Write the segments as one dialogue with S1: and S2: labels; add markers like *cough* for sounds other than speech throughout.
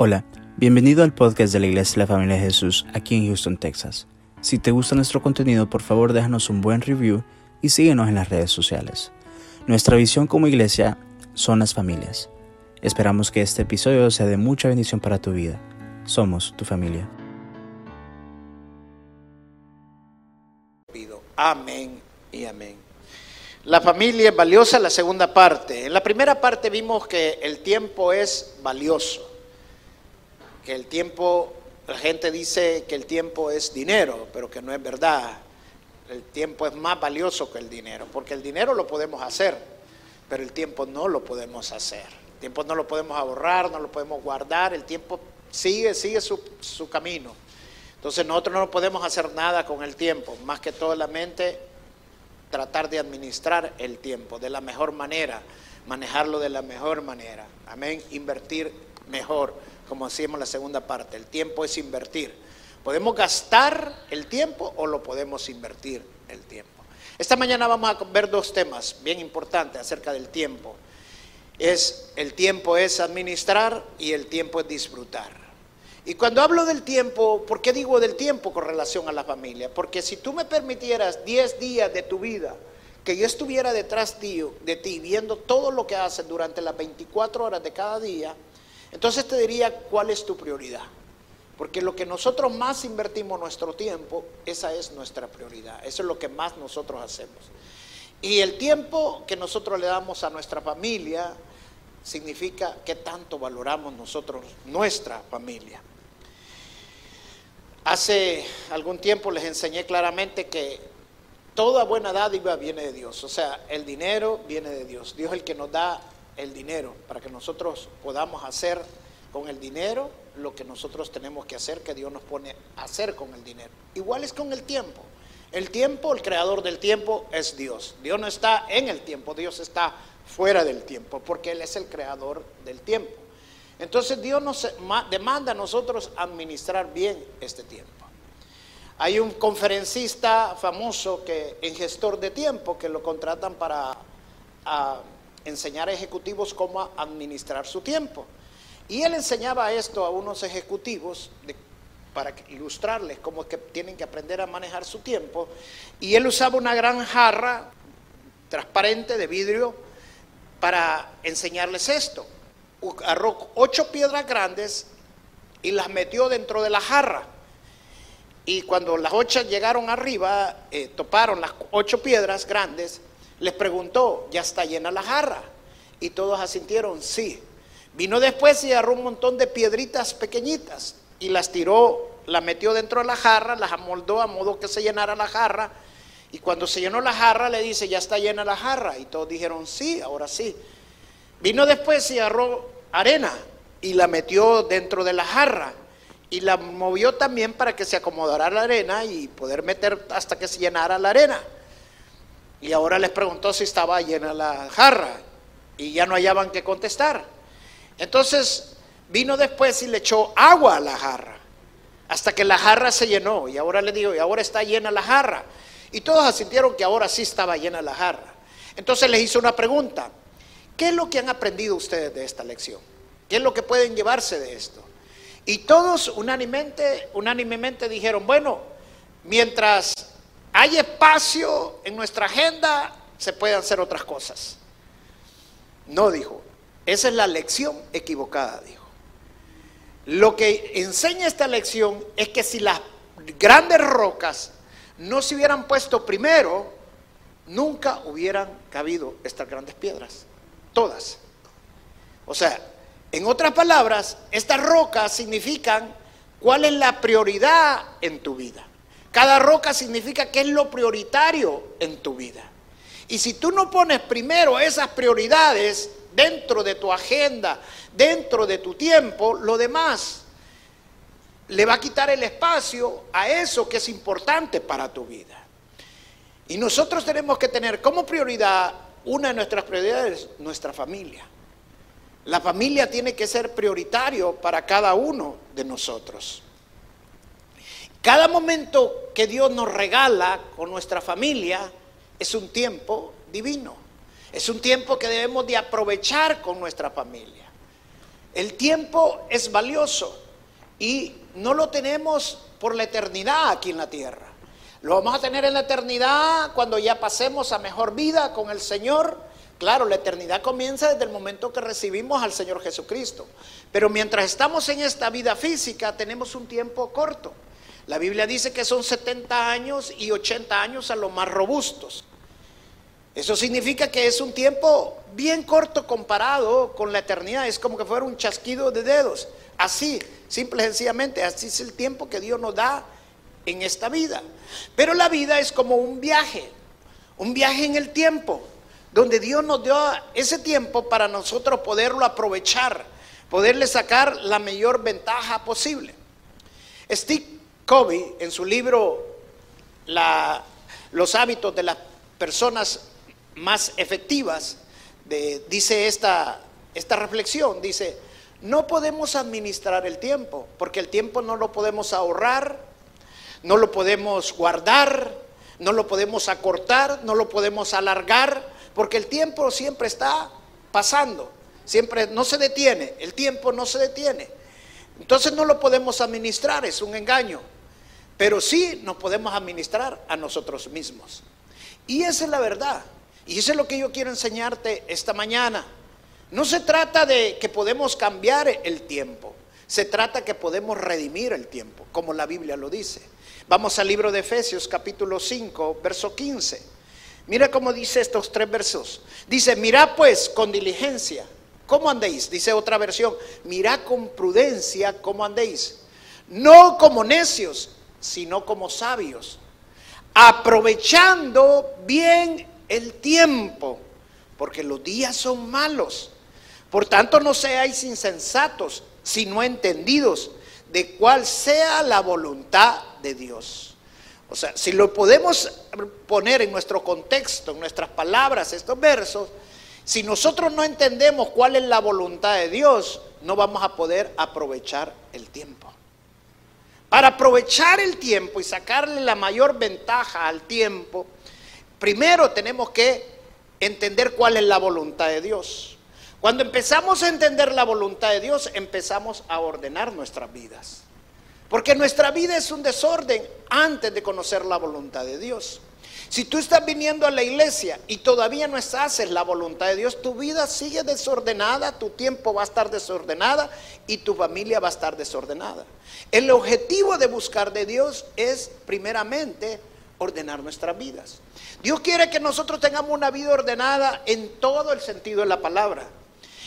S1: Hola, bienvenido al podcast de la Iglesia de la Familia de Jesús aquí en Houston, Texas. Si te gusta nuestro contenido, por favor déjanos un buen review y síguenos en las redes sociales. Nuestra visión como iglesia son las familias. Esperamos que este episodio sea de mucha bendición para tu vida. Somos tu familia.
S2: Amén y amén. La familia es valiosa, la segunda parte. En la primera parte vimos que el tiempo es valioso que el tiempo, la gente dice que el tiempo es dinero, pero que no es verdad. El tiempo es más valioso que el dinero, porque el dinero lo podemos hacer, pero el tiempo no lo podemos hacer. El tiempo no lo podemos ahorrar, no lo podemos guardar, el tiempo sigue, sigue su, su camino. Entonces nosotros no podemos hacer nada con el tiempo, más que todo la mente tratar de administrar el tiempo de la mejor manera, manejarlo de la mejor manera. Amén, invertir mejor como decíamos la segunda parte, el tiempo es invertir. Podemos gastar el tiempo o lo podemos invertir el tiempo. Esta mañana vamos a ver dos temas bien importantes acerca del tiempo. Es el tiempo es administrar y el tiempo es disfrutar. Y cuando hablo del tiempo, ¿por qué digo del tiempo con relación a la familia? Porque si tú me permitieras 10 días de tu vida que yo estuviera detrás de ti viendo todo lo que haces durante las 24 horas de cada día, entonces te diría cuál es tu prioridad. Porque lo que nosotros más invertimos nuestro tiempo, esa es nuestra prioridad. Eso es lo que más nosotros hacemos. Y el tiempo que nosotros le damos a nuestra familia significa que tanto valoramos nosotros nuestra familia. Hace algún tiempo les enseñé claramente que toda buena dádiva viene de Dios. O sea, el dinero viene de Dios. Dios es el que nos da el dinero, para que nosotros podamos hacer con el dinero lo que nosotros tenemos que hacer, que Dios nos pone a hacer con el dinero. Igual es con el tiempo. El tiempo, el creador del tiempo es Dios. Dios no está en el tiempo, Dios está fuera del tiempo, porque Él es el creador del tiempo. Entonces Dios nos demanda a nosotros administrar bien este tiempo. Hay un conferencista famoso que en gestor de tiempo que lo contratan para enseñar a ejecutivos cómo administrar su tiempo. Y él enseñaba esto a unos ejecutivos para ilustrarles cómo es que tienen que aprender a manejar su tiempo. Y él usaba una gran jarra transparente de vidrio para enseñarles esto. Agarró ocho piedras grandes y las metió dentro de la jarra. Y cuando las ocho llegaron arriba, eh, toparon las ocho piedras grandes, les preguntó, ¿ya está llena la jarra? Y todos asintieron, sí. Vino después y agarró un montón de piedritas pequeñitas y las tiró, las metió dentro de la jarra, las amoldó a modo que se llenara la jarra. Y cuando se llenó la jarra le dice, ya está llena la jarra. Y todos dijeron, sí, ahora sí. Vino después y agarró arena y la metió dentro de la jarra. Y la movió también para que se acomodara la arena y poder meter hasta que se llenara la arena. Y ahora les preguntó si estaba llena la jarra y ya no hallaban que contestar. Entonces vino después y le echó agua a la jarra hasta que la jarra se llenó. Y ahora le digo, y ahora está llena la jarra. Y todos asintieron que ahora sí estaba llena la jarra. Entonces les hizo una pregunta. ¿Qué es lo que han aprendido ustedes de esta lección? ¿Qué es lo que pueden llevarse de esto? Y todos unánimemente, unánimemente dijeron, bueno, mientras hay espacio en nuestra agenda, se pueden hacer otras cosas. No, dijo. Esa es la lección equivocada, dijo. Lo que enseña esta lección es que si las grandes rocas no se hubieran puesto primero, nunca hubieran cabido estas grandes piedras. Todas. O sea, en otras palabras, estas rocas significan cuál es la prioridad en tu vida. Cada roca significa que es lo prioritario en tu vida. Y si tú no pones primero esas prioridades dentro de tu agenda, dentro de tu tiempo, lo demás le va a quitar el espacio a eso que es importante para tu vida. Y nosotros tenemos que tener como prioridad, una de nuestras prioridades, nuestra familia. La familia tiene que ser prioritario para cada uno de nosotros. Cada momento que Dios nos regala con nuestra familia es un tiempo divino. Es un tiempo que debemos de aprovechar con nuestra familia. El tiempo es valioso y no lo tenemos por la eternidad aquí en la tierra. Lo vamos a tener en la eternidad cuando ya pasemos a mejor vida con el Señor. Claro, la eternidad comienza desde el momento que recibimos al Señor Jesucristo. Pero mientras estamos en esta vida física tenemos un tiempo corto. La Biblia dice que son 70 años y 80 años a los más robustos. Eso significa que es un tiempo bien corto comparado con la eternidad. Es como que fuera un chasquido de dedos. Así, simple y sencillamente, así es el tiempo que Dios nos da en esta vida. Pero la vida es como un viaje, un viaje en el tiempo, donde Dios nos dio ese tiempo para nosotros poderlo aprovechar, poderle sacar la mayor ventaja posible. Steve Covey, en su libro Los hábitos de las personas más efectivas, dice esta, esta reflexión, dice, no podemos administrar el tiempo, porque el tiempo no lo podemos ahorrar, no lo podemos guardar, no lo podemos acortar, no lo podemos alargar, porque el tiempo siempre está pasando, siempre no se detiene, el tiempo no se detiene. Entonces no lo podemos administrar, es un engaño, pero sí nos podemos administrar a nosotros mismos. Y esa es la verdad, y eso es lo que yo quiero enseñarte esta mañana. No se trata de que podemos cambiar el tiempo, se trata que podemos redimir el tiempo, como la Biblia lo dice. Vamos al libro de Efesios capítulo 5, verso 15. Mira cómo dice estos tres versos. Dice, mira pues con diligencia, ¿cómo andéis? Dice otra versión, mira con prudencia cómo andéis. No como necios, sino como sabios, aprovechando bien el tiempo, porque los días son malos. Por tanto, no seáis insensatos, sino entendidos de cuál sea la voluntad de Dios. O sea, si lo podemos poner en nuestro contexto, en nuestras palabras, estos versos, si nosotros no entendemos cuál es la voluntad de Dios, no vamos a poder aprovechar el tiempo. Para aprovechar el tiempo y sacarle la mayor ventaja al tiempo, primero tenemos que entender cuál es la voluntad de Dios. Cuando empezamos a entender la voluntad de Dios, empezamos a ordenar nuestras vidas. Porque nuestra vida es un desorden antes de conocer la voluntad de Dios. Si tú estás viniendo a la iglesia y todavía no haces la voluntad de Dios, tu vida sigue desordenada, tu tiempo va a estar desordenada y tu familia va a estar desordenada. El objetivo de buscar de Dios es primeramente ordenar nuestras vidas. Dios quiere que nosotros tengamos una vida ordenada en todo el sentido de la palabra.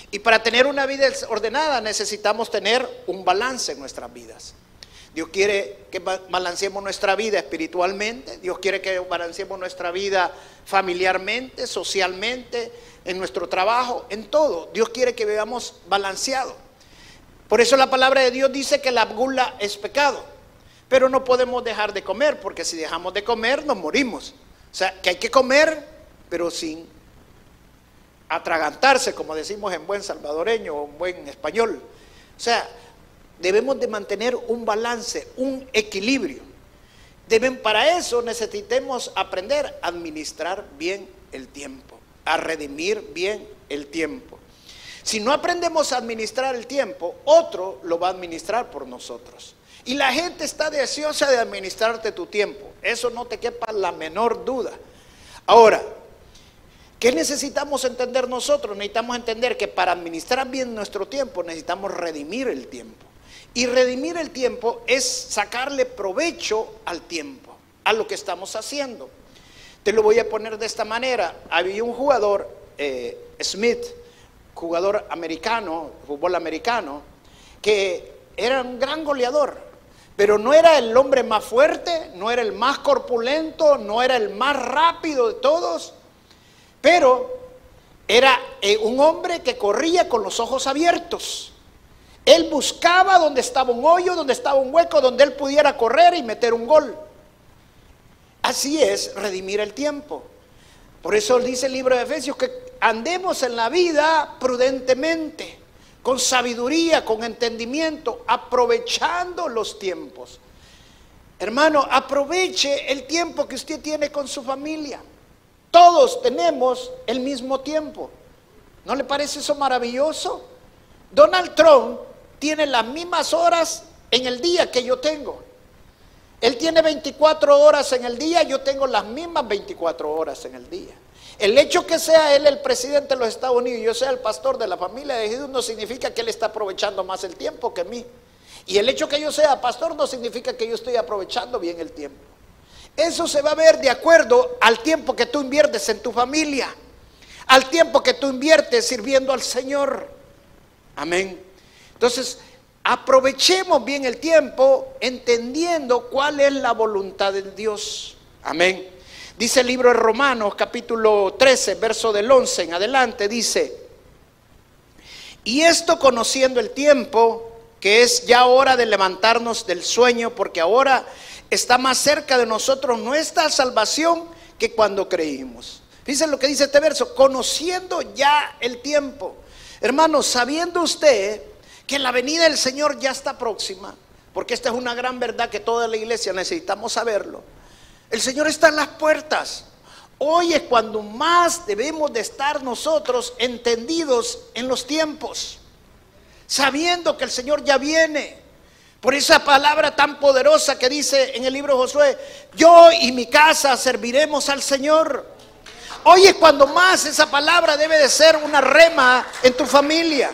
S2: Y para tener una vida ordenada necesitamos tener un balance en nuestras vidas. Dios quiere que balanceemos nuestra vida espiritualmente, Dios quiere que balanceemos nuestra vida familiarmente, socialmente, en nuestro trabajo, en todo. Dios quiere que vivamos balanceado. Por eso la palabra de Dios dice que la gula es pecado, pero no podemos dejar de comer, porque si dejamos de comer nos morimos. O sea, que hay que comer, pero sin atragantarse, como decimos en buen salvadoreño o en buen español. O sea, debemos de mantener un balance, un equilibrio. Para eso necesitemos aprender a administrar bien el tiempo, a redimir bien el tiempo. Si no aprendemos a administrar el tiempo, otro lo va a administrar por nosotros. Y la gente está deseosa de administrarte tu tiempo. Eso no te quepa la menor duda. Ahora, ¿Qué necesitamos entender nosotros? Necesitamos entender que para administrar bien nuestro tiempo necesitamos redimir el tiempo. Y redimir el tiempo es sacarle provecho al tiempo, a lo que estamos haciendo. Te lo voy a poner de esta manera. Había un jugador, eh, Smith, jugador americano, fútbol americano, que era un gran goleador, pero no era el hombre más fuerte, no era el más corpulento, no era el más rápido de todos, pero era eh, un hombre que corría con los ojos abiertos. Él buscaba donde estaba un hoyo, donde estaba un hueco, donde él pudiera correr y meter un gol. Así es redimir el tiempo. Por eso dice el libro de Efesios que andemos en la vida prudentemente, con sabiduría, con entendimiento, aprovechando los tiempos. Hermano, aproveche el tiempo que usted tiene con su familia. Todos tenemos el mismo tiempo. ¿No le parece eso maravilloso? Donald Trump tiene las mismas horas en el día que yo tengo. Él tiene 24 horas en el día, yo tengo las mismas 24 horas en el día. El hecho que sea él el presidente de los Estados Unidos y yo sea el pastor de la familia de Jesús no significa que él está aprovechando más el tiempo que mí. Y el hecho que yo sea pastor no significa que yo estoy aprovechando bien el tiempo. Eso se va a ver de acuerdo al tiempo que tú inviertes en tu familia, al tiempo que tú inviertes sirviendo al Señor. Amén. Entonces, aprovechemos bien el tiempo entendiendo cuál es la voluntad de Dios. Amén. Dice el libro de Romanos capítulo 13, verso del 11 en adelante, dice, y esto conociendo el tiempo, que es ya hora de levantarnos del sueño, porque ahora está más cerca de nosotros nuestra salvación que cuando creímos. Fíjense lo que dice este verso, conociendo ya el tiempo. Hermanos, sabiendo usted que la venida del Señor ya está próxima, porque esta es una gran verdad que toda la iglesia necesitamos saberlo. El Señor está en las puertas. Hoy es cuando más debemos de estar nosotros entendidos en los tiempos sabiendo que el Señor ya viene. Por esa palabra tan poderosa que dice en el libro de Josué, yo y mi casa serviremos al Señor. Hoy es cuando más esa palabra debe de ser una rema en tu familia.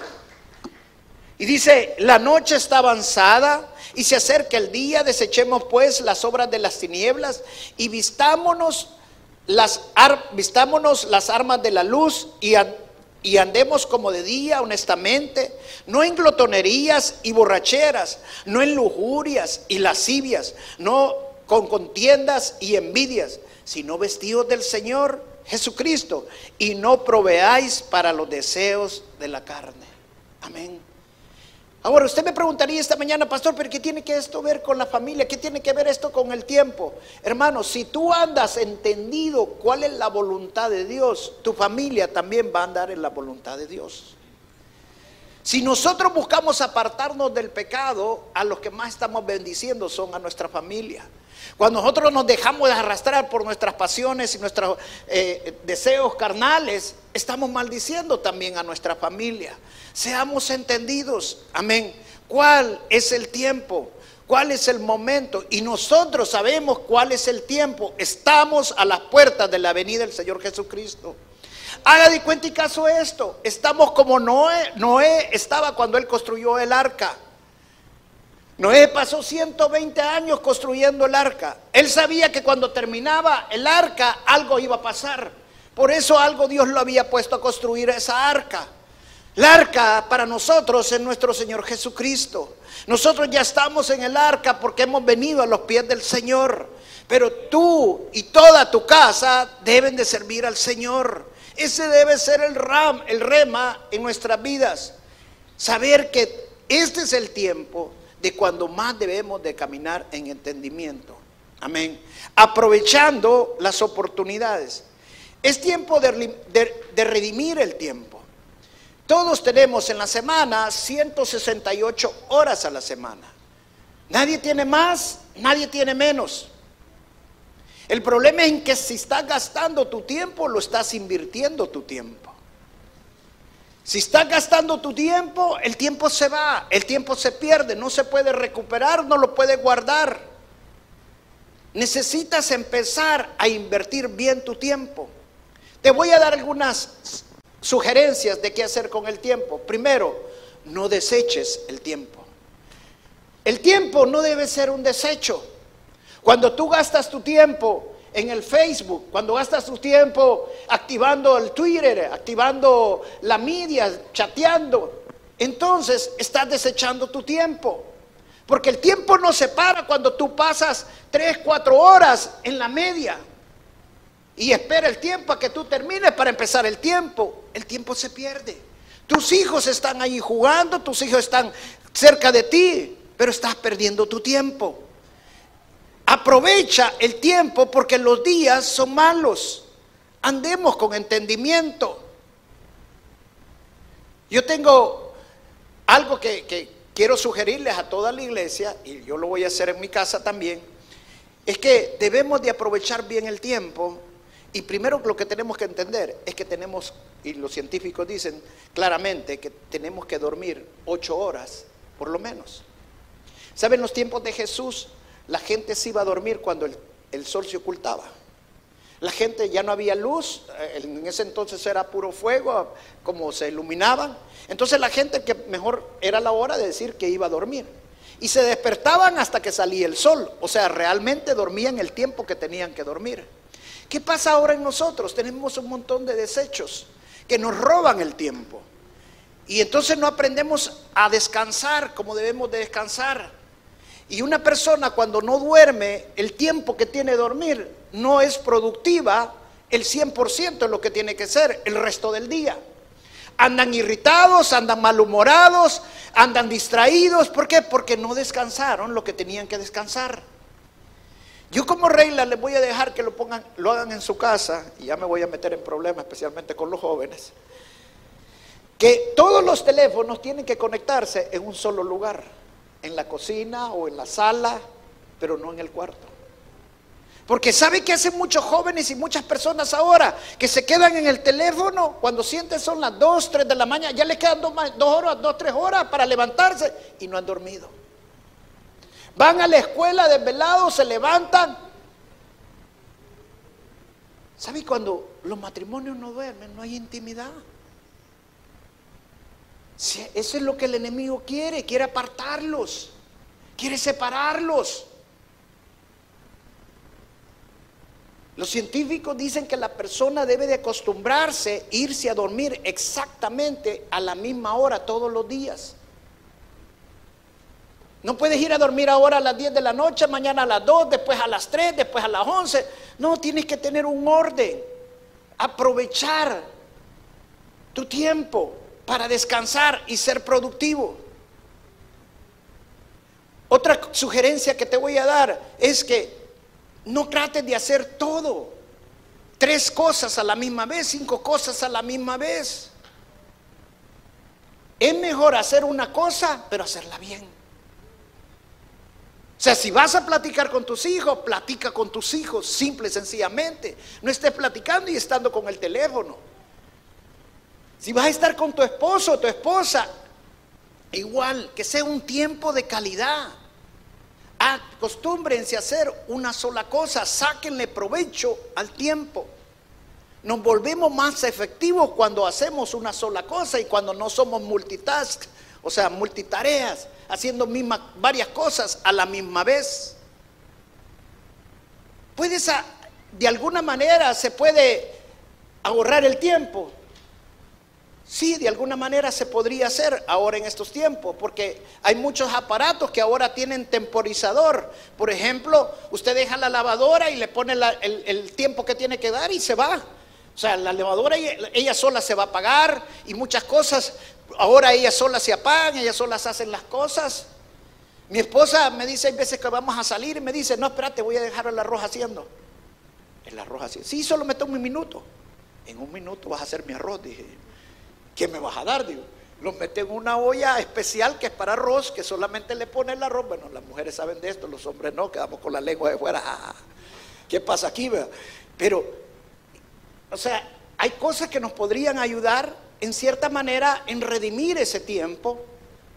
S2: Y dice, la noche está avanzada y se acerca el día, desechemos pues las obras de las tinieblas y vistámonos las, armas de la luz y y andemos como de día honestamente, no en glotonerías y borracheras, no en lujurias y lascivias, no con contiendas y envidias, sino vestidos del Señor Jesucristo y no proveáis para los deseos de la carne. Amén. Ahora, usted me preguntaría esta mañana, pastor, pero ¿qué tiene que esto ver con la familia? ¿Qué tiene que ver esto con el tiempo? Hermano, si tú andas entendido cuál es la voluntad de Dios, tu familia también va a andar en la voluntad de Dios. Si nosotros buscamos apartarnos del pecado, a los que más estamos bendiciendo son a nuestra familia. Cuando nosotros nos dejamos de arrastrar por nuestras pasiones y nuestros eh, deseos carnales, estamos maldiciendo también a nuestra familia. Seamos entendidos, amén. ¿Cuál es el tiempo? ¿Cuál es el momento? Y nosotros sabemos cuál es el tiempo. Estamos a las puertas de la venida del Señor Jesucristo. Haga de cuenta y caso esto. Estamos como Noé. Noé estaba cuando él construyó el arca. Noé pasó 120 años construyendo el arca. Él sabía que cuando terminaba el arca algo iba a pasar. Por eso algo Dios lo había puesto a construir esa arca. La arca para nosotros es nuestro Señor Jesucristo. Nosotros ya estamos en el arca porque hemos venido a los pies del Señor. Pero tú y toda tu casa deben de servir al Señor. Ese debe ser el ram, el rema en nuestras vidas. Saber que este es el tiempo de cuando más debemos de caminar en entendimiento. Amén. Aprovechando las oportunidades. Es tiempo de, de, redimir el tiempo. Todos tenemos en la semana 168 horas a la semana. Nadie tiene más, nadie tiene menos. El problema es en que si estás gastando tu tiempo, lo estás invirtiendo tu tiempo. Si estás gastando tu tiempo, el tiempo se va, el tiempo se pierde, no se puede recuperar, no lo puedes guardar. Necesitas empezar a invertir bien tu tiempo. Te voy a dar algunas sugerencias de qué hacer con el tiempo. Primero, no deseches el tiempo. El tiempo no debe ser un desecho. Cuando tú gastas tu tiempo en el Facebook, cuando gastas tu tiempo activando el Twitter, activando la media, chateando, entonces estás desechando tu tiempo. Porque el tiempo no se para cuando tú pasas 3, 4 horas en la media y espera el tiempo a que tú termines para empezar el tiempo. El tiempo se pierde. Tus hijos están ahí jugando, tus hijos están cerca de ti, pero estás perdiendo tu tiempo. Aprovecha el tiempo porque los días son malos. Andemos con entendimiento. Yo tengo algo que, quiero sugerirles a toda la iglesia, y yo lo voy a hacer en mi casa también, es que debemos de aprovechar bien el tiempo Y primero lo que tenemos que entender es que tenemos, y los científicos dicen claramente, que tenemos que dormir ocho horas, por lo menos. ¿Saben los tiempos de Jesús? La gente se iba a dormir cuando el, sol se ocultaba. La gente ya no había luz, eh, en ese entonces era puro fuego, como se iluminaban. Entonces la gente que mejor era la hora de decir que iba a dormir. Y se despertaban hasta que salía el sol. O sea, realmente dormían el tiempo que tenían que dormir. ¿Qué pasa ahora en nosotros? Tenemos un montón de desechos que nos roban el tiempo. Y entonces no aprendemos a descansar como debemos de descansar. Y una persona cuando no duerme el tiempo que tiene dormir no es productiva el 100% de lo que tiene que ser el resto del día. Andan irritados, andan malhumorados, andan distraídos. ¿Por qué? Porque no descansaron lo que tenían que descansar. Yo como regla les voy a dejar que lo pongan, lo hagan en su casa, y ya me voy a meter en problemas, especialmente con los jóvenes, que todos los teléfonos tienen que conectarse en un solo lugar, en la cocina o en la sala, pero no en el cuarto. Porque sabe que hacen muchos jóvenes y muchas personas ahora que se quedan en el teléfono cuando sienten son las 2, 3 de la mañana, ya les quedan dos, horas, 2, 3 horas para levantarse y no han dormido. Van a la escuela desvelados, se levantan. ¿Sabe cuando los matrimonios no duermen? No hay intimidad. Eso es lo que el enemigo quiere, quiere apartarlos, quiere separarlos. Los científicos dicen que la persona debe de acostumbrarse a irse a dormir exactamente a la misma hora todos los días. No puedes ir a dormir ahora a las 10 de la noche, mañana a las 2, después a las 3, después a las 11. No, tienes que tener un orden. Aprovechar tu tiempo para descansar y ser productivo. Otra sugerencia que te voy a dar es que no trates de hacer todo. Tres cosas a la misma vez, cinco cosas a la misma vez. Es mejor hacer una cosa, pero hacerla bien. O sea, si vas a platicar con tus hijos, platica con tus hijos, simple y sencillamente. No estés platicando y estando con el teléfono. Si vas a estar con tu esposo o tu esposa, igual, que sea un tiempo de calidad. Acostúmbrense a hacer una sola cosa, sáquenle provecho al tiempo. Nos volvemos más efectivos cuando hacemos una sola cosa y cuando no somos multitask, o sea, multitareas, haciendo mismas, varias cosas a la misma vez. Puedes, de alguna manera, se puede ahorrar el tiempo. Sí, de alguna manera se podría hacer ahora en estos tiempos, porque hay muchos aparatos que ahora tienen temporizador. Por ejemplo, usted deja la lavadora y le pone el, tiempo que tiene que dar y se va. O sea, la lavadora ella, sola se va a apagar y muchas cosas, ahora ella sola se apagan, ellas solas hacen las cosas. Mi esposa me dice, hay veces que vamos a salir y me dice, no, espérate, voy a dejar el arroz haciendo. El arroz haciendo. Sí, solo me tomo un minuto. En un minuto vas a hacer mi arroz, dije. ¿Qué me vas a dar? Digo, los mete en una olla especial que es para arroz, que solamente le pone el arroz. Bueno, las mujeres saben de esto, los hombres no, quedamos con la lengua de fuera. *laughs* ¿Qué pasa aquí? Pero, o sea, hay cosas que nos podrían ayudar en cierta manera en redimir ese tiempo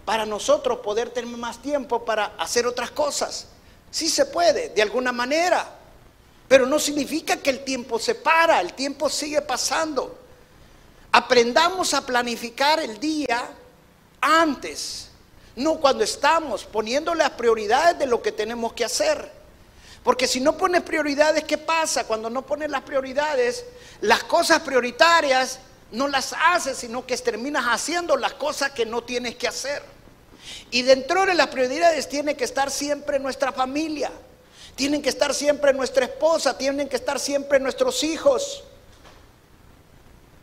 S2: para nosotros poder tener más tiempo para hacer otras cosas. Sí se puede, de alguna manera, pero no significa que el tiempo se para, el tiempo sigue pasando. Aprendamos a planificar el día antes, no cuando estamos poniendo las prioridades de lo que tenemos que hacer. Porque si no pones prioridades, ¿qué pasa? Cuando no pones las prioridades, las cosas prioritarias no las haces, sino que terminas haciendo las cosas que no tienes que hacer. Y dentro de las prioridades tiene que estar siempre nuestra familia, tienen que estar siempre nuestra esposa, tienen que estar siempre nuestros hijos.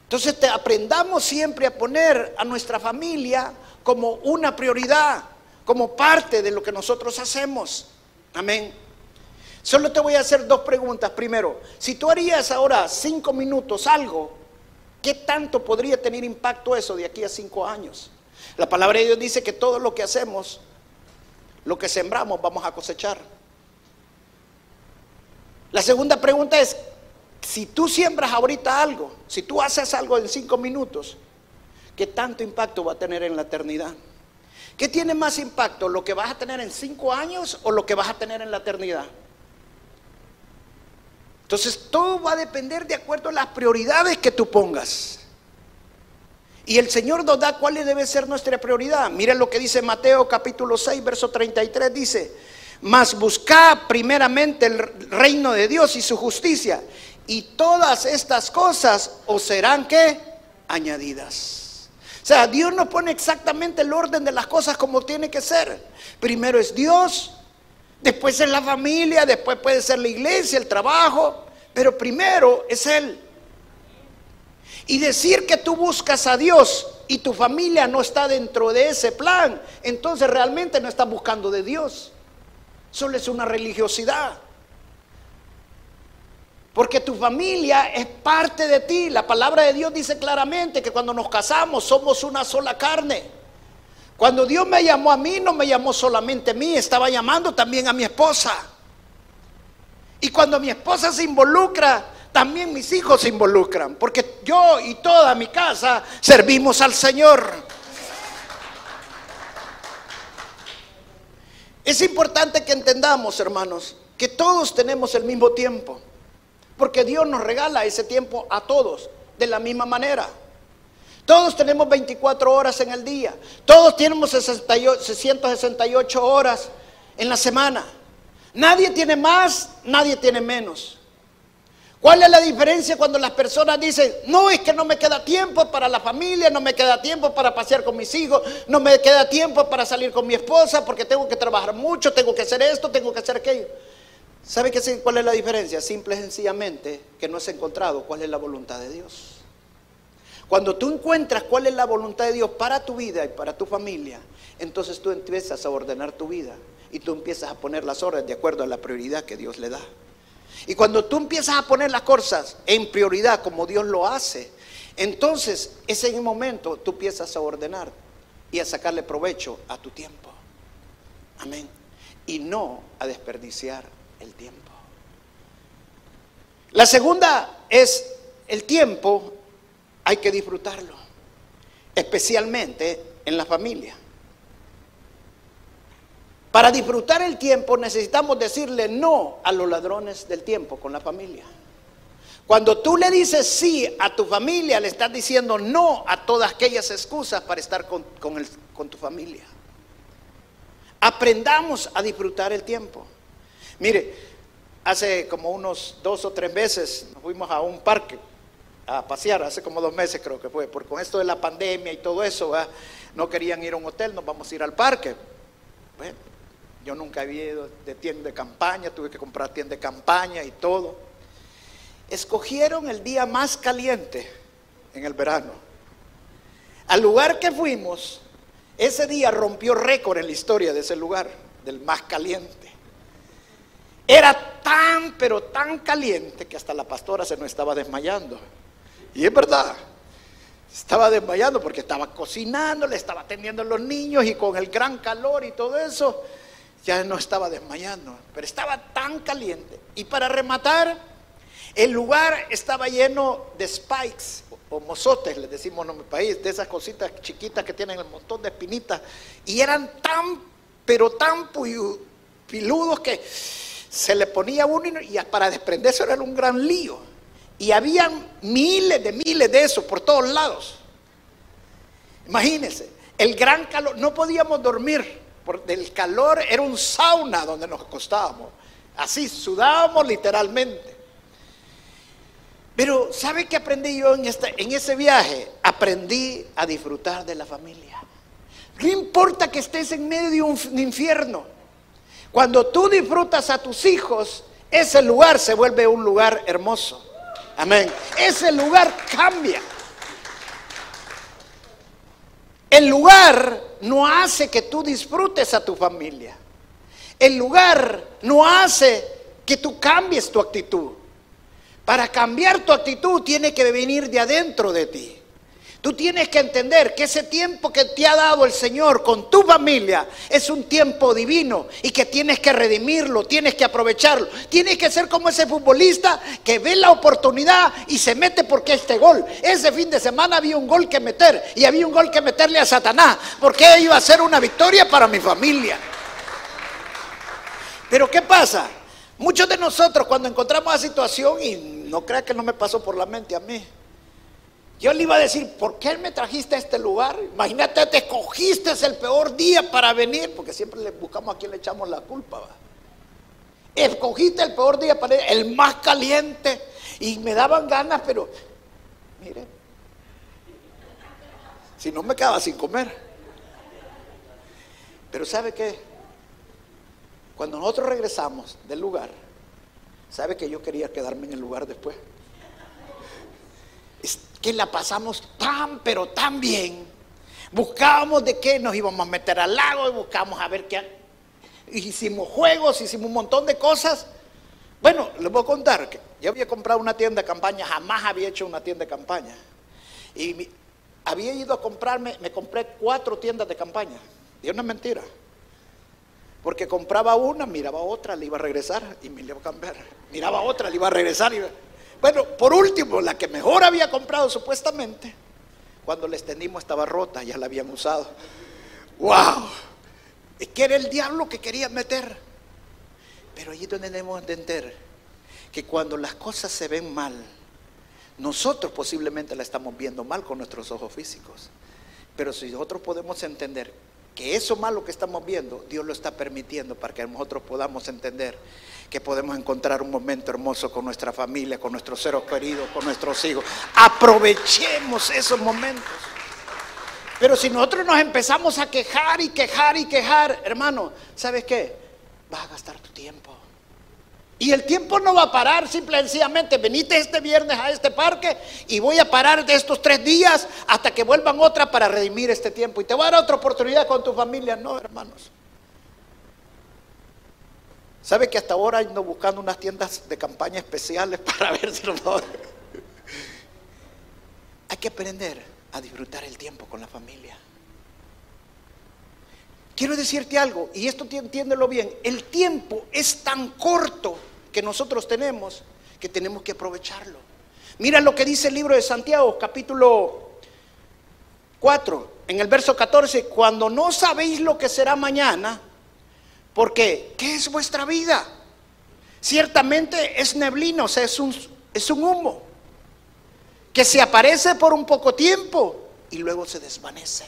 S2: Entonces te aprendamos siempre a poner a nuestra familia como una prioridad, como parte de lo que nosotros hacemos. Amén. Solo te voy a hacer dos preguntas. Primero, si tú harías ahora cinco minutos algo, ¿qué tanto podría tener impacto eso de aquí a cinco años? La palabra de Dios dice que todo lo que hacemos, lo que sembramos, vamos a cosechar. La segunda pregunta es, si tú siembras ahorita algo, si tú haces algo en cinco minutos, ¿qué tanto impacto va a tener en la eternidad? ¿Qué tiene más impacto? ¿Lo que vas a tener en cinco años o lo que vas a tener en la eternidad? Entonces todo va a depender de acuerdo a las prioridades que tú pongas. Y el Señor nos da cuál debe ser nuestra prioridad. Miren lo que dice Mateo capítulo 6, verso 33, dice, mas buscad primeramente el reino de Dios y su justicia, y todas estas cosas os serán que añadidas. O sea, Dios nos pone exactamente el orden de las cosas como tiene que ser. Primero es Dios, después es la familia, después puede ser la iglesia, el trabajo, pero primero es Él. Y decir que tú buscas a Dios y tu familia no está dentro de ese plan, entonces realmente no estás buscando de Dios. Solo es una religiosidad. Porque tu familia es parte de ti. La palabra de Dios dice claramente que cuando nos casamos somos una sola carne. Cuando Dios me llamó a mí, no me llamó solamente a mí, estaba llamando también a mi esposa. Y cuando mi esposa se involucra, también mis hijos se involucran, porque yo y toda mi casa servimos al Señor. Es importante que entendamos, hermanos, que todos tenemos el mismo tiempo, porque Dios nos regala ese tiempo a todos de la misma manera. Todos tenemos 24 horas en el día, todos tenemos 668 horas en la semana. Nadie tiene más, nadie tiene menos. ¿Cuál es la diferencia cuando las personas dicen, no, es que no me queda tiempo para la familia, no me queda tiempo para pasear con mis hijos, no me queda tiempo para salir con mi esposa porque tengo que trabajar mucho, tengo que hacer esto, tengo que hacer aquello? ¿Sabe qué, cuál es la diferencia? Simple y sencillamente que no has encontrado cuál es la voluntad de Dios. Cuando tú encuentras cuál es la voluntad de Dios para tu vida y para tu familia, entonces tú empiezas a ordenar tu vida y tú empiezas a poner las órdenes de acuerdo a la prioridad que Dios le da. Y cuando tú empiezas a poner las cosas en prioridad como Dios lo hace, entonces ese en momento tú empiezas a ordenar y a sacarle provecho a tu tiempo. Amén. Y no a desperdiciar el tiempo. La segunda es el tiempo hay que disfrutarlo, especialmente en la familia. Para disfrutar el tiempo necesitamos decirle no a los ladrones del tiempo con la familia. Cuando tú le dices sí a tu familia, le estás diciendo no a todas aquellas excusas para estar con, con tu familia. Aprendamos a disfrutar el tiempo. Mire, hace como unos dos o tres meses nos fuimos a un parque a pasear, hace como dos meses creo que fue, porque con esto de la pandemia y todo eso, no querían ir a un hotel, nos vamos a ir al parque. Bueno, yo nunca había ido de tienda de campaña, tuve que comprar tienda de campaña y todo. Escogieron el día más caliente en el verano. Al lugar que fuimos, ese día rompió récord en la historia de ese lugar, del más caliente. Era tan, pero tan caliente que hasta la pastora se nos estaba desmayando. Y es verdad, estaba desmayando porque estaba cocinando, le estaba atendiendo a los niños y con el gran calor y todo eso, ya no estaba desmayando, pero estaba tan caliente. Y para rematar, el lugar estaba lleno de spikes o mozotes, les decimos en mi país, de esas cositas chiquitas que tienen el montón de espinitas, y eran tan, pero tan piludos que se le ponía uno y para desprenderse era un gran lío. Y habían miles de miles de esos por todos lados. Imagínense, el gran calor, no podíamos dormir del calor era un sauna donde nos acostábamos. Así, sudábamos literalmente. Pero ¿sabe qué aprendí yo en, en ese viaje? Aprendí a disfrutar de la familia. No importa que estés en medio de un infierno. Cuando tú disfrutas a tus hijos, ese lugar se vuelve un lugar hermoso. Amén. Ese lugar cambia. El lugar no hace que tú disfrutes a tu familia. El lugar no hace que tú cambies tu actitud. Para cambiar tu actitud tiene que venir de adentro de ti. Tú tienes que entender que ese tiempo que te ha dado el Señor con tu familia es un tiempo divino y que tienes que redimirlo, tienes que aprovecharlo. Tienes que ser como ese futbolista que ve la oportunidad y se mete porque este gol. Ese fin de semana había un gol que meter y había un gol que meterle a Satanás porque iba a ser una victoria para mi familia. Pero ¿qué pasa? Muchos de nosotros cuando encontramos la situación, y no crea que no me pasó por la mente a mí, yo le iba a decir, ¿por qué me trajiste a este lugar? Imagínate, te escogiste el peor día para venir, porque siempre le buscamos a quién le echamos la culpa. Escogiste el peor día para venir, el más caliente, y me daban ganas, pero mire, si no me quedaba sin comer. Pero ¿sabe qué? Cuando nosotros regresamos del lugar, ¿sabe que yo quería quedarme en el lugar después? Que la pasamos tan, pero tan bien. Buscábamos de qué nos íbamos a meter al lago y buscábamos a ver qué. Hicimos juegos, hicimos un montón de cosas. Bueno, les voy a contar que yo había comprado una tienda de campaña, jamás había hecho una tienda de campaña. Y había ido a comprarme, me compré cuatro tiendas de campaña. Y una mentira. Porque compraba una, miraba otra, le iba a regresar y me iba a cambiar. Miraba otra, le iba a regresar y bueno, por último, la que mejor había comprado supuestamente, cuando le extendimos estaba rota, ya la habían usado. ¡Wow! Es que era el diablo que quería meter. Pero allí donde debemos entender que cuando las cosas se ven mal, nosotros posiblemente la estamos viendo mal con nuestros ojos físicos. Pero si nosotros podemos entender que eso malo que estamos viendo, Dios lo está permitiendo para que nosotros podamos entender que podemos encontrar un momento hermoso con nuestra familia, con nuestros seres queridos, con nuestros hijos. Aprovechemos esos momentos. Pero si nosotros nos empezamos a quejar y quejar y quejar, hermano, ¿sabes qué? Vas a gastar tu tiempo. Y el tiempo no va a parar, simple y sencillamente, venite este viernes a este parque y voy a parar de estos tres días hasta que vuelvan otra para redimir este tiempo. Y te voy a dar otra oportunidad con tu familia. No, hermanos. ¿Sabe que hasta ahora ando buscando unas tiendas de campaña especiales *laughs* para ver si Hay que aprender a disfrutar el tiempo con la familia. Quiero decirte algo, y esto entiéndelo bien, el tiempo es tan corto que nosotros tenemos que tenemos que aprovecharlo. Mira lo que dice el libro de Santiago, capítulo 4, en el verso 14, cuando no sabéis lo que será mañana, porque ¿qué es vuestra vida? Ciertamente es neblino, o sea, es un, es un humo que se aparece por un poco tiempo y luego se desvanece.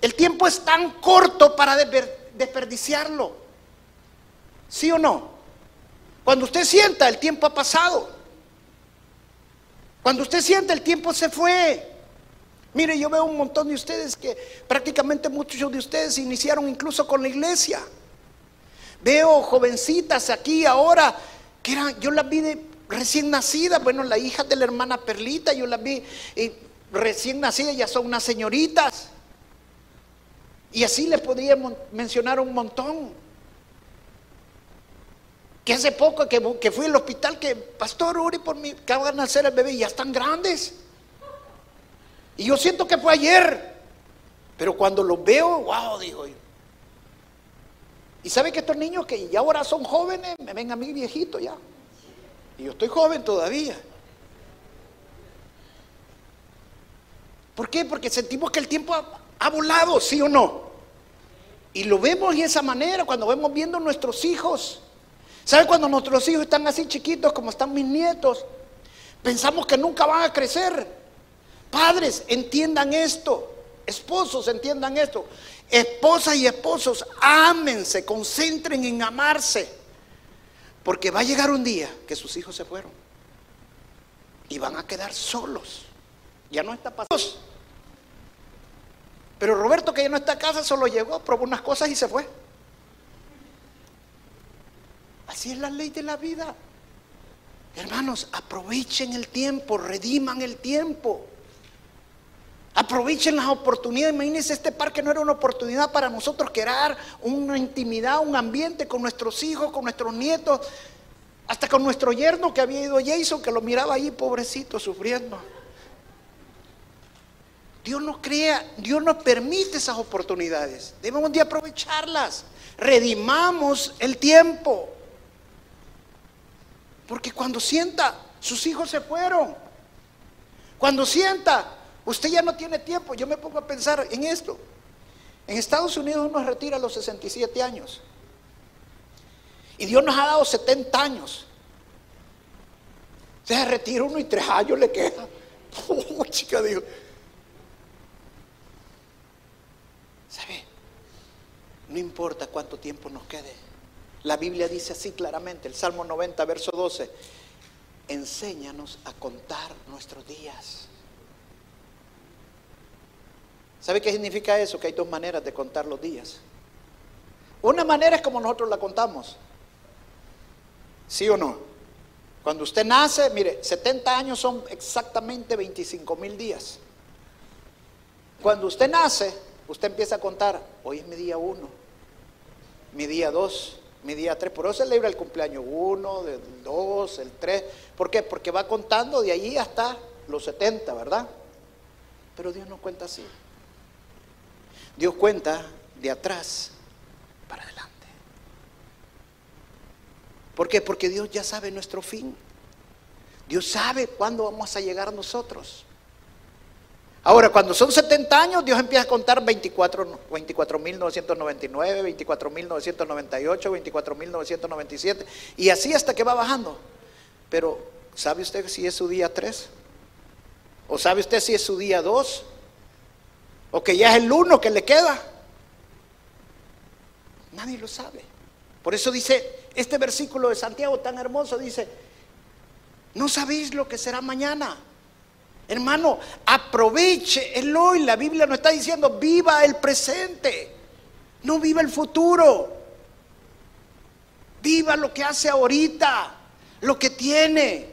S2: El tiempo es tan corto para desperdiciarlo. ¿Sí o no? Cuando usted sienta, el tiempo ha pasado. Cuando usted sienta, el tiempo se fue. Mire, yo veo un montón de ustedes que prácticamente muchos de ustedes iniciaron incluso con la iglesia. Veo jovencitas aquí ahora que eran, yo las vi recién nacidas, bueno, la hija de la hermana Perlita, yo las vi eh, recién nacidas, ya son unas señoritas. Y así les podría mencionar un montón. Que hace poco que, fui al hospital, que pastor, ore por mí, que van a nacer el bebé ya están grandes. Y yo siento que fue ayer. Pero cuando los veo, wow, digo yo. Y sabe que estos niños que ya ahora son jóvenes, me ven a mí viejito ya. Y yo estoy joven todavía. ¿Por qué? Porque sentimos que el tiempo ha volado, ¿sí o no? Y lo vemos de esa manera cuando vemos viendo nuestros hijos. ¿Sabe cuando nuestros hijos están así chiquitos como están mis nietos? Pensamos que nunca van a crecer. Padres, entiendan esto. Esposos, entiendan esto. Esposas y esposos, ámense, concentren en amarse. Porque va a llegar un día que sus hijos se fueron. Y van a quedar solos. Ya no está pasando. Pero Roberto, que ya no está en casa, solo llegó, probó unas cosas y se fue. Así es la ley de la vida. Hermanos, aprovechen el tiempo, rediman el tiempo. Aprovechen las oportunidades. Imagínense, este parque no era una oportunidad para nosotros crear una intimidad, un ambiente con nuestros hijos, con nuestros nietos, hasta con nuestro yerno que había ido Jason, que lo miraba ahí pobrecito, sufriendo. Dios nos crea, Dios nos permite esas oportunidades. Debemos de aprovecharlas. Redimamos el tiempo. Porque cuando sienta, sus hijos se fueron. Cuando sienta, usted ya no tiene tiempo. Yo me pongo a pensar en esto. En Estados Unidos uno retira a los 67 años. Y Dios nos ha dado 70 años. Se retira uno y tres años le queda. *laughs* Oh, chica, Dios. ¿Sabe? No importa cuánto tiempo nos quede. La Biblia dice así claramente, el Salmo 90, verso 12, enséñanos a contar nuestros días. ¿Sabe qué significa eso? Que hay dos maneras de contar los días. Una manera es como nosotros la contamos. ¿Sí o no? Cuando usted nace, mire, 70 años son exactamente 25 mil días. Cuando usted nace, usted empieza a contar, hoy es mi día 1, mi día 2, mi día 3. Por eso se celebra el cumpleaños 1, el 2, el 3. ¿Por qué? Porque va contando de allí hasta los 70, ¿verdad? Pero Dios no cuenta así. Dios cuenta de atrás para adelante. ¿Por qué? Porque Dios ya sabe nuestro fin. Dios sabe cuándo vamos a llegar nosotros. Ahora, cuando son 70 años, Dios empieza a contar 24.999, 24.998, 24.997, y así hasta que va bajando. Pero, ¿sabe usted si es su día 3? ¿O sabe usted si es su día 2? ¿O que ya es el 1 que le queda? Nadie lo sabe. Por eso dice este versículo de Santiago tan hermoso, dice, no sabéis lo que será mañana. Hermano, aproveche el hoy. La Biblia nos está diciendo, viva el presente, no viva el futuro. Viva lo que hace ahorita, lo que tiene.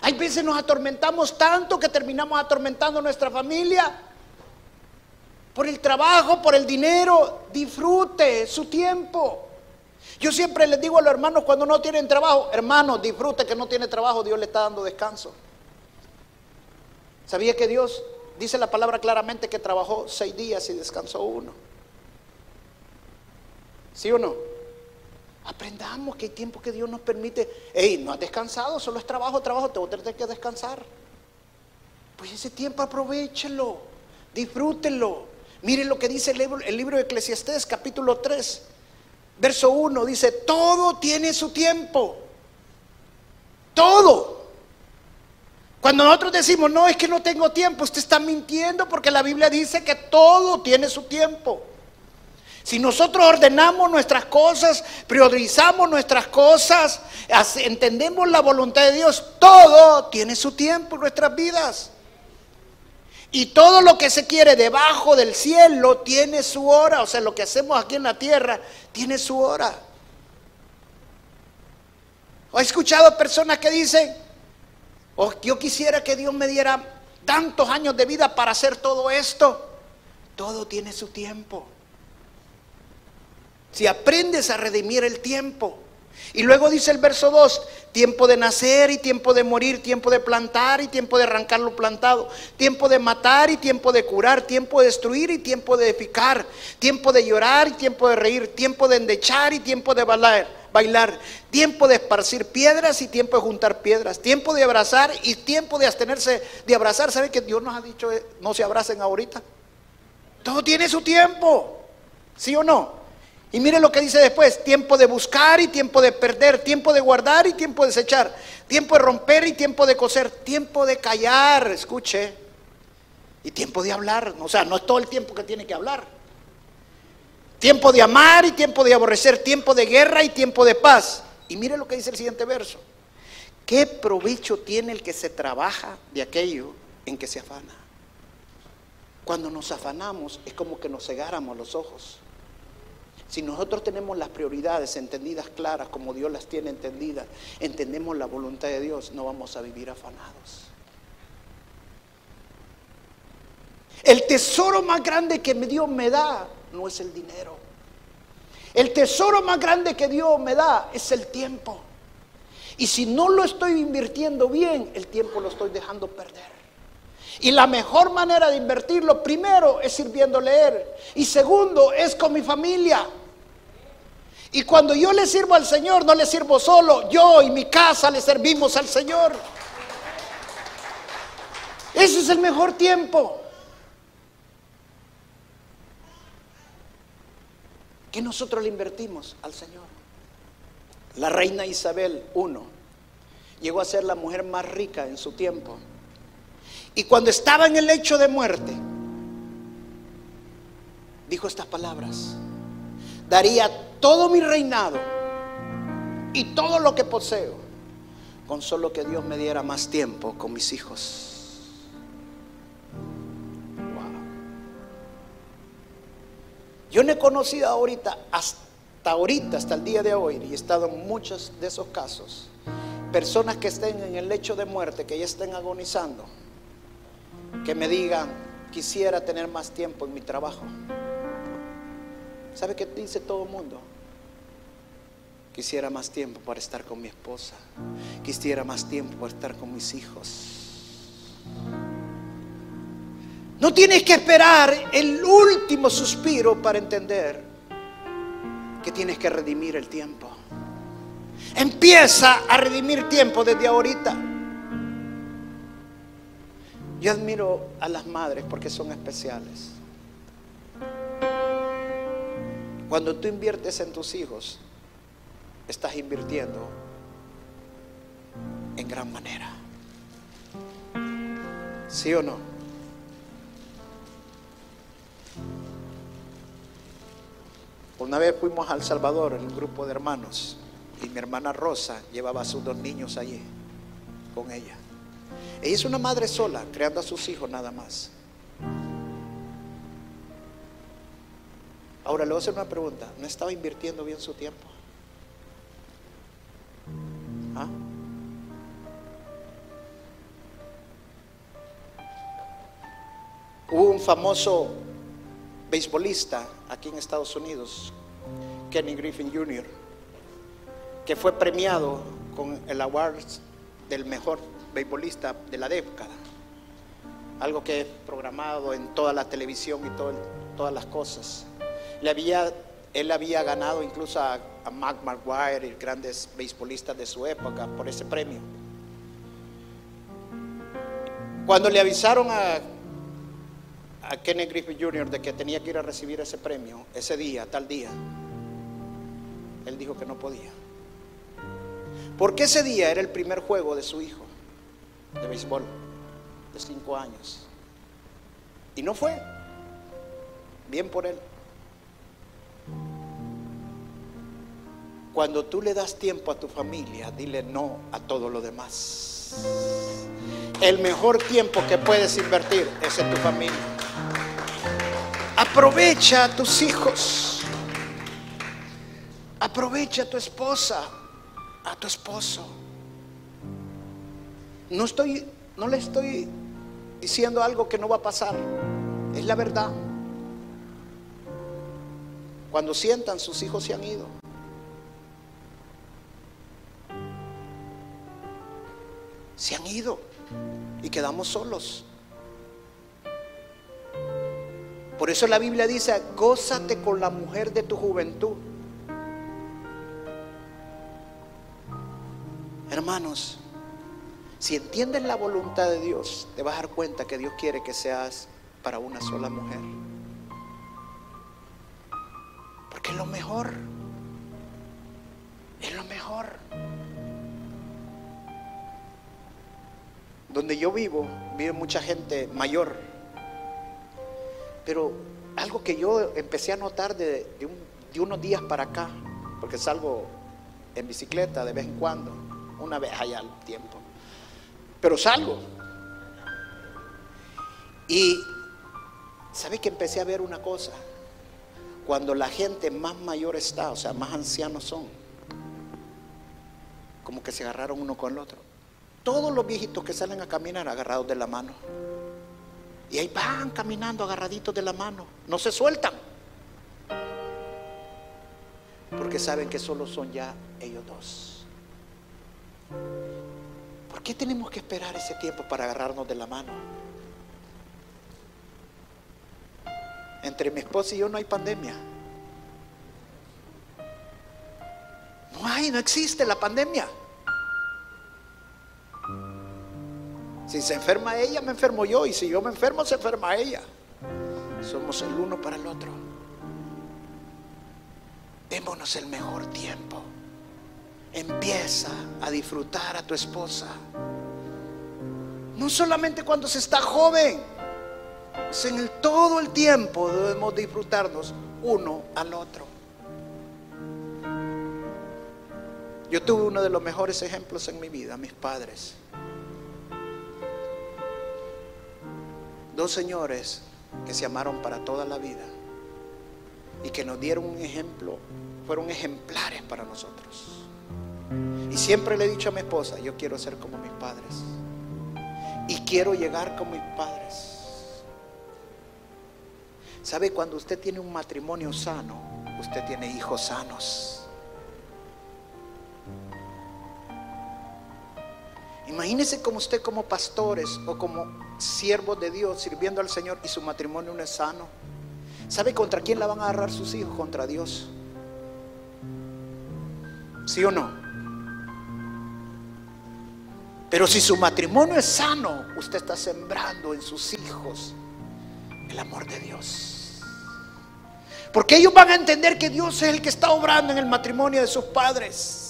S2: Hay veces nos atormentamos tanto que terminamos atormentando nuestra familia por el trabajo, por el dinero. Disfrute su tiempo. Yo siempre les digo a los hermanos cuando no tienen trabajo, hermanos, disfrute que no tiene trabajo, Dios le está dando descanso. ¿Sabía que Dios dice la palabra claramente que trabajó seis días y descansó uno? ¿Sí o no? Aprendamos que hay tiempo que Dios nos permite. Ey, no has descansado, solo es trabajo, trabajo, te voy a tener que descansar. Pues ese tiempo aprovechelo, disfrútenlo. Miren lo que dice el libro, el libro de Eclesiastés, capítulo 3, verso 1. Dice: Todo tiene su tiempo. Todo. Cuando nosotros decimos, no, es que no tengo tiempo, usted está mintiendo porque la Biblia dice que todo tiene su tiempo. Si nosotros ordenamos nuestras cosas, priorizamos nuestras cosas, entendemos la voluntad de Dios, todo tiene su tiempo en nuestras vidas. Y todo lo que se quiere debajo del cielo tiene su hora. O sea, lo que hacemos aquí en la tierra tiene su hora. ¿He escuchado personas que dicen, Oh, yo quisiera que Dios me diera tantos años de vida para hacer todo esto. Todo tiene su tiempo. Si aprendes a redimir el tiempo. Y luego dice el verso 2, tiempo de nacer y tiempo de morir, tiempo de plantar y tiempo de arrancar lo plantado, tiempo de matar y tiempo de curar, tiempo de destruir y tiempo de edificar, tiempo de llorar y tiempo de reír, tiempo de endechar y tiempo de bailar bailar, tiempo de esparcir piedras y tiempo de juntar piedras, tiempo de abrazar y tiempo de abstenerse de abrazar. ¿Sabe que Dios nos ha dicho eh, no se abracen ahorita? Todo tiene su tiempo, ¿sí o no? Y mire lo que dice después, tiempo de buscar y tiempo de perder, tiempo de guardar y tiempo de desechar, tiempo de romper y tiempo de coser, tiempo de callar, escuche, y tiempo de hablar, o sea, no es todo el tiempo que tiene que hablar. Tiempo de amar y tiempo de aborrecer, tiempo de guerra y tiempo de paz. Y mire lo que dice el siguiente verso. ¿Qué provecho tiene el que se trabaja de aquello en que se afana? Cuando nos afanamos es como que nos cegáramos los ojos. Si nosotros tenemos las prioridades entendidas claras como Dios las tiene entendidas, entendemos la voluntad de Dios, no vamos a vivir afanados. El tesoro más grande que Dios me da no es el dinero. El tesoro más grande que Dios me da es el tiempo. Y si no lo estoy invirtiendo bien, el tiempo lo estoy dejando perder. Y la mejor manera de invertirlo, primero, es sirviendo leer. Y segundo, es con mi familia. Y cuando yo le sirvo al Señor, no le sirvo solo. Yo y mi casa le servimos al Señor. Ese es el mejor tiempo. Que nosotros le invertimos al Señor. La reina Isabel I llegó a ser la mujer más rica en su tiempo. Y cuando estaba en el lecho de muerte, dijo estas palabras, daría todo mi reinado y todo lo que poseo con solo que Dios me diera más tiempo con mis hijos. Yo no he conocido ahorita, hasta ahorita, hasta el día de hoy, y he estado en muchos de esos casos, personas que estén en el lecho de muerte, que ya estén agonizando, que me digan, quisiera tener más tiempo en mi trabajo. ¿Sabe qué dice todo el mundo? Quisiera más tiempo para estar con mi esposa. Quisiera más tiempo para estar con mis hijos. No tienes que esperar el último suspiro para entender que tienes que redimir el tiempo. Empieza a redimir tiempo desde ahorita. Yo admiro a las madres porque son especiales. Cuando tú inviertes en tus hijos, estás invirtiendo en gran manera. ¿Sí o no? Una vez fuimos a El Salvador en un grupo de hermanos y mi hermana Rosa llevaba a sus dos niños allí con ella. Ella es una madre sola, creando a sus hijos nada más. Ahora le voy a hacer una pregunta. ¿No estaba invirtiendo bien su tiempo? ¿Ah? Hubo un famoso beisbolista aquí en Estados Unidos, Kenny Griffin Jr., que fue premiado con el award del mejor beisbolista de la década. Algo que es programado en toda la televisión y todas las cosas. Le había, él había ganado incluso a, a Mark McGuire grandes beisbolistas de su época por ese premio. Cuando le avisaron a a Kenneth Griffith Jr. de que tenía que ir a recibir ese premio ese día, tal día, él dijo que no podía. Porque ese día era el primer juego de su hijo de béisbol, de cinco años. Y no fue. Bien por él. Cuando tú le das tiempo a tu familia, dile no a todo lo demás. El mejor tiempo que puedes invertir es en tu familia. Aprovecha a tus hijos. Aprovecha a tu esposa, a tu esposo. No estoy, no le estoy diciendo algo que no va a pasar. Es la verdad. Cuando sientan sus hijos se han ido. Se han ido y quedamos solos. Por eso la Biblia dice, gózate con la mujer de tu juventud. Hermanos, si entiendes la voluntad de Dios, te vas a dar cuenta que Dios quiere que seas para una sola mujer. Porque lo mejor. Donde yo vivo, vive mucha gente mayor pero algo que yo empecé a notar de, unos días para acá, porque salgo en bicicleta de vez en cuando, una vez allá al tiempo, pero salgo. Y ¿sabe que empecé a ver una cosa? Cuando la gente más mayor está, o sea, más ancianos son, como que se agarraron uno con el otro todos los viejitos que salen a caminar agarrados de la mano. Y ahí van caminando agarraditos de la mano, no se sueltan. Porque saben que solo son ya ellos dos. ¿Por qué tenemos que esperar ese tiempo para agarrarnos de la mano? Entre mi esposa y yo no hay pandemia. No hay, no existe la pandemia. Si se enferma ella, me enfermo yo. Y si yo me enfermo, se enferma ella. Somos el uno para el otro. Démonos el mejor tiempo. Empieza a disfrutar a tu esposa. No solamente cuando se está joven, es en todo el tiempo debemos disfrutarnos uno al otro. Yo tuve uno de los mejores ejemplos en mi vida, mis padres. Dos señores que se amaron para toda la vida y que nos dieron un ejemplo, fueron ejemplares para nosotros. Y siempre le he dicho a mi esposa, yo quiero ser como mis padres. Y quiero llegar como mis padres. ¿Sabe? Cuando usted tiene un matrimonio sano, usted tiene hijos sanos. Imagínese como usted como pastores o como siervos de Dios sirviendo al Señor y su matrimonio no es sano. ¿Sabe contra quién la van a agarrar sus hijos? Contra Dios. ¿Sí o no? Pero si su matrimonio es sano, usted está sembrando en sus hijos el amor de Dios. Porque ellos van a entender que Dios es el que está obrando en el matrimonio de sus padres.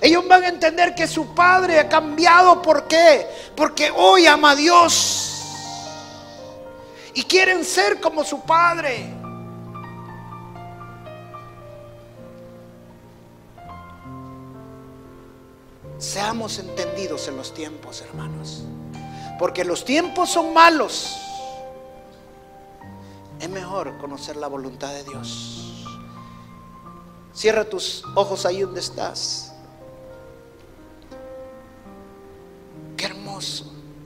S2: Ellos van a entender que su padre ha cambiado. ¿Por qué? Porque hoy ama a Dios. Y quieren ser como su padre. Seamos entendidos en los tiempos, hermanos. Porque los tiempos son malos. Es mejor conocer la voluntad de Dios. Cierra tus ojos ahí donde estás.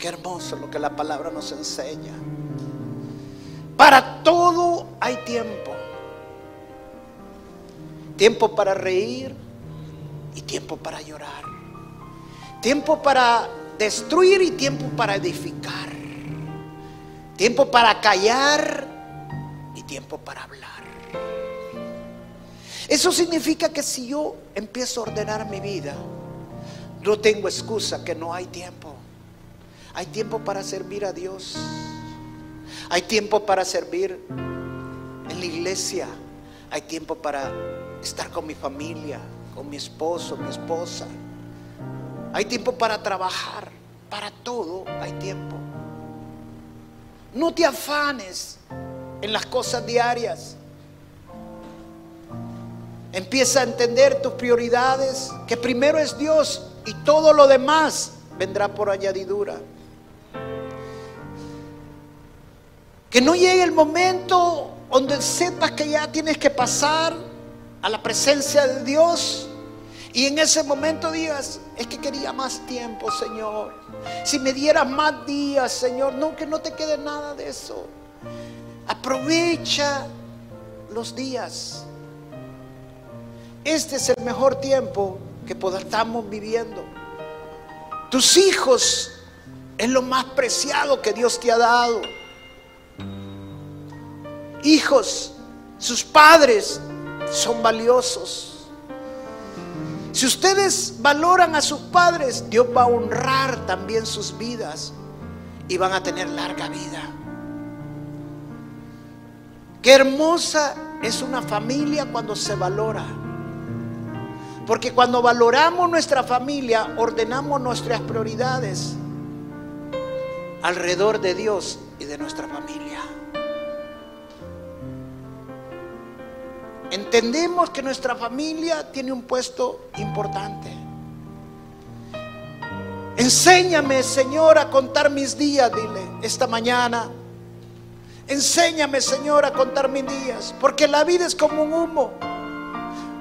S2: Qué hermoso lo que la palabra nos enseña. Para todo hay tiempo. Tiempo para reír y tiempo para llorar. Tiempo para destruir y tiempo para edificar. Tiempo para callar y tiempo para hablar. Eso significa que si yo empiezo a ordenar mi vida, no tengo excusa que no hay tiempo. Hay tiempo para servir a Dios. Hay tiempo para servir en la iglesia. Hay tiempo para estar con mi familia, con mi esposo, mi esposa. Hay tiempo para trabajar. Para todo hay tiempo. No te afanes en las cosas diarias. Empieza a entender tus prioridades, que primero es Dios y todo lo demás vendrá por añadidura. Que no llegue el momento donde sepas que ya tienes que pasar a la presencia de Dios y en ese momento digas, es que quería más tiempo, Señor. Si me dieras más días, Señor, no que no te quede nada de eso. Aprovecha los días. Este es el mejor tiempo que estamos viviendo. Tus hijos es lo más preciado que Dios te ha dado. Hijos, sus padres son valiosos. Si ustedes valoran a sus padres, Dios va a honrar también sus vidas y van a tener larga vida. Qué hermosa es una familia cuando se valora. Porque cuando valoramos nuestra familia, ordenamos nuestras prioridades alrededor de Dios y de nuestra familia. Entendemos que nuestra familia tiene un puesto importante. Enséñame, Señor, a contar mis días, dile, esta mañana. Enséñame, Señor, a contar mis días, porque la vida es como un humo.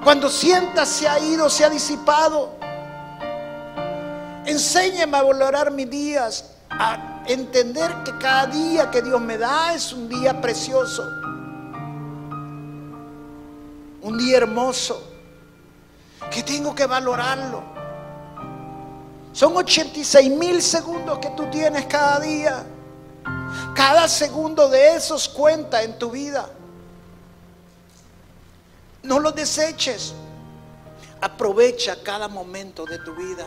S2: Cuando sientas se ha ido, se ha disipado. Enséñame a valorar mis días, a entender que cada día que Dios me da es un día precioso. Un día hermoso. Que tengo que valorarlo. Son 86 mil segundos que tú tienes cada día. Cada segundo de esos cuenta en tu vida. No lo deseches. Aprovecha cada momento de tu vida.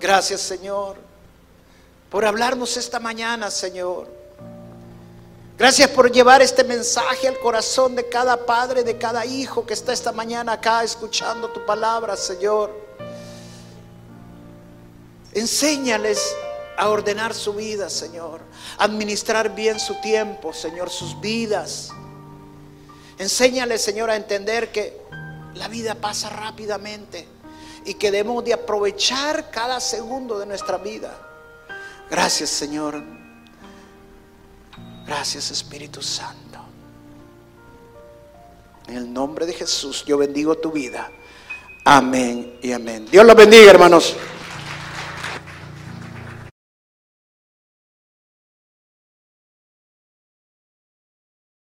S2: Gracias Señor por hablarnos esta mañana, Señor. Gracias por llevar este mensaje al corazón de cada padre, de cada hijo que está esta mañana acá escuchando tu palabra, Señor. Enséñales a ordenar su vida, Señor. Administrar bien su tiempo, Señor, sus vidas. Enséñales, Señor, a entender que la vida pasa rápidamente y que debemos de aprovechar cada segundo de nuestra vida. Gracias, Señor. Gracias Espíritu Santo. En el nombre de Jesús yo bendigo tu vida. Amén y amén. Dios los bendiga, hermanos.